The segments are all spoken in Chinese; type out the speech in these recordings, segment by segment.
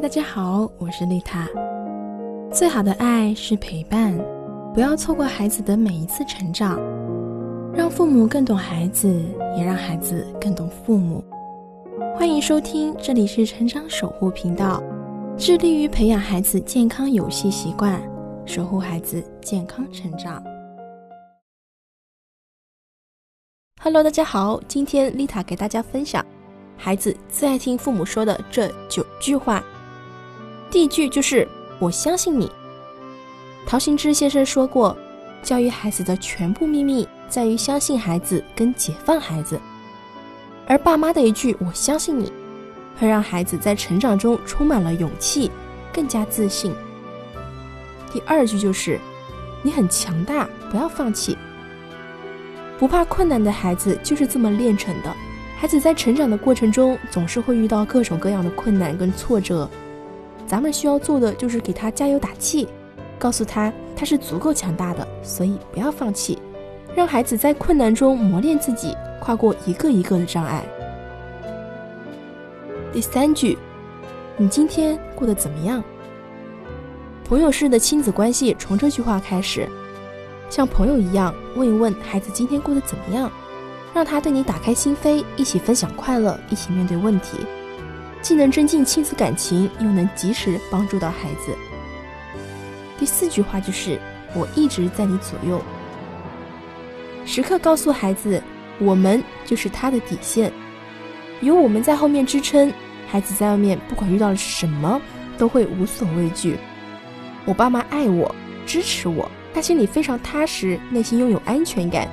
大家好，我是丽塔。最好的爱是陪伴，不要错过孩子的每一次成长，让父母更懂孩子，也让孩子更懂父母。欢迎收听，这里是成长守护频道，致力于培养孩子健康游戏习惯，守护孩子健康成长。Hello，大家好，今天丽塔给大家分享孩子最爱听父母说的这九句话。第一句就是“我相信你”。陶行知先生说过，教育孩子的全部秘密在于相信孩子跟解放孩子。而爸妈的一句“我相信你”，会让孩子在成长中充满了勇气，更加自信。第二句就是“你很强大，不要放弃”。不怕困难的孩子就是这么练成的。孩子在成长的过程中，总是会遇到各种各样的困难跟挫折。咱们需要做的就是给他加油打气，告诉他他是足够强大的，所以不要放弃，让孩子在困难中磨练自己，跨过一个一个的障碍。第三句，你今天过得怎么样？朋友式的亲子关系从这句话开始，像朋友一样问一问孩子今天过得怎么样，让他对你打开心扉，一起分享快乐，一起面对问题。既能增进亲子感情，又能及时帮助到孩子。第四句话就是“我一直在你左右”，时刻告诉孩子，我们就是他的底线，有我们在后面支撑，孩子在外面不管遇到了什么，都会无所畏惧。我爸妈爱我，支持我，他心里非常踏实，内心拥有安全感，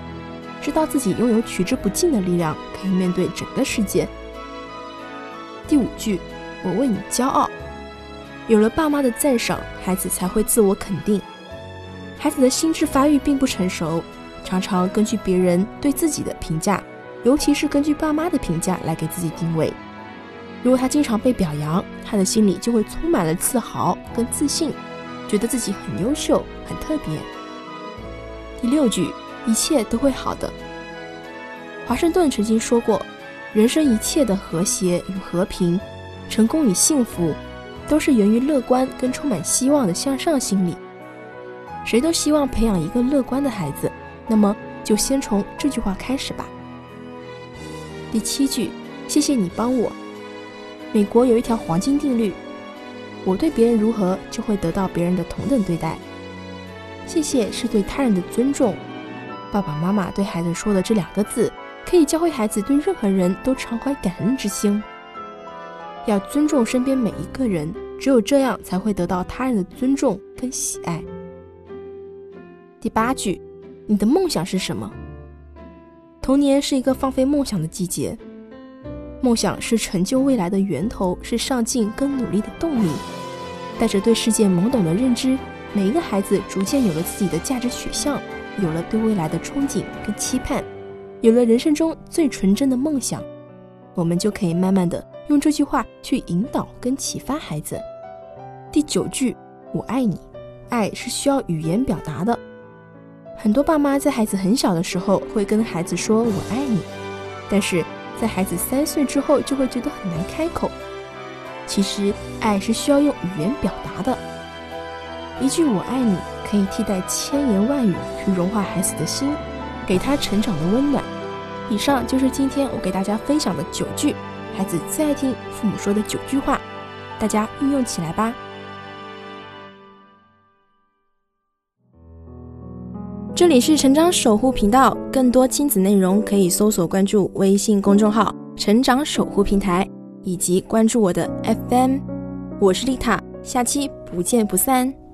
知道自己拥有取之不尽的力量，可以面对整个世界。第五句，我为你骄傲。有了爸妈的赞赏，孩子才会自我肯定。孩子的心智发育并不成熟，常常根据别人对自己的评价，尤其是根据爸妈的评价来给自己定位。如果他经常被表扬，他的心里就会充满了自豪跟自信，觉得自己很优秀、很特别。第六句，一切都会好的。华盛顿曾经说过。人生一切的和谐与和平，成功与幸福，都是源于乐观跟充满希望的向上心理。谁都希望培养一个乐观的孩子，那么就先从这句话开始吧。第七句，谢谢你帮我。美国有一条黄金定律：我对别人如何，就会得到别人的同等对待。谢谢是对他人的尊重。爸爸妈妈对孩子说的这两个字。可以教会孩子对任何人都常怀感恩之心，要尊重身边每一个人，只有这样才会得到他人的尊重跟喜爱。第八句，你的梦想是什么？童年是一个放飞梦想的季节，梦想是成就未来的源头，是上进跟努力的动力。带着对世界懵懂的认知，每一个孩子逐渐有了自己的价值取向，有了对未来的憧憬跟期盼。有了人生中最纯真的梦想，我们就可以慢慢的用这句话去引导跟启发孩子。第九句，我爱你，爱是需要语言表达的。很多爸妈在孩子很小的时候会跟孩子说我爱你，但是在孩子三岁之后就会觉得很难开口。其实爱是需要用语言表达的，一句我爱你可以替代千言万语去融化孩子的心，给他成长的温暖。以上就是今天我给大家分享的九句孩子最爱听父母说的九句话，大家运用起来吧。这里是成长守护频道，更多亲子内容可以搜索关注微信公众号“成长守护平台”，以及关注我的 FM。我是丽塔，下期不见不散。